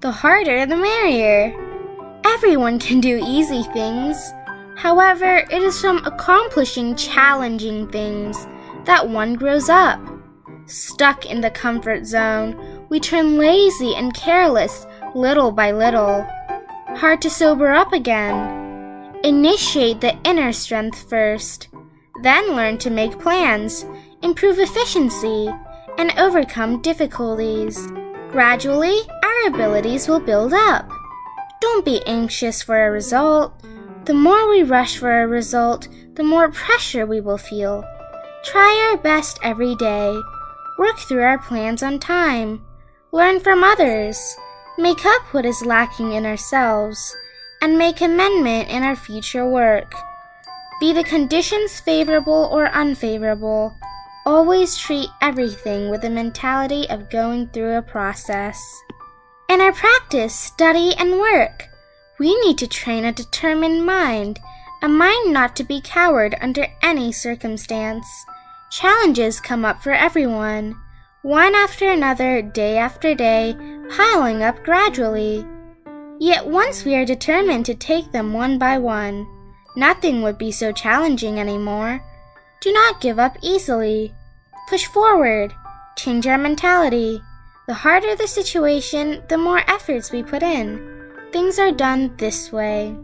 the harder the merrier. Everyone can do easy things. However, it is from accomplishing challenging things that one grows up. Stuck in the comfort zone, we turn lazy and careless little by little. Hard to sober up again. Initiate the inner strength first, then learn to make plans, improve efficiency, and overcome difficulties. Gradually, our abilities will build up. Don't be anxious for a result. The more we rush for a result, the more pressure we will feel. Try our best every day. Work through our plans on time. Learn from others. Make up what is lacking in ourselves. And make amendment in our future work. Be the conditions favorable or unfavorable, always treat everything with the mentality of going through a process. In our practice, study, and work, we need to train a determined mind, a mind not to be coward under any circumstance. Challenges come up for everyone, one after another, day after day, piling up gradually. Yet once we are determined to take them one by one, nothing would be so challenging anymore. Do not give up easily. Push forward. Change our mentality. The harder the situation, the more efforts we put in. Things are done this way.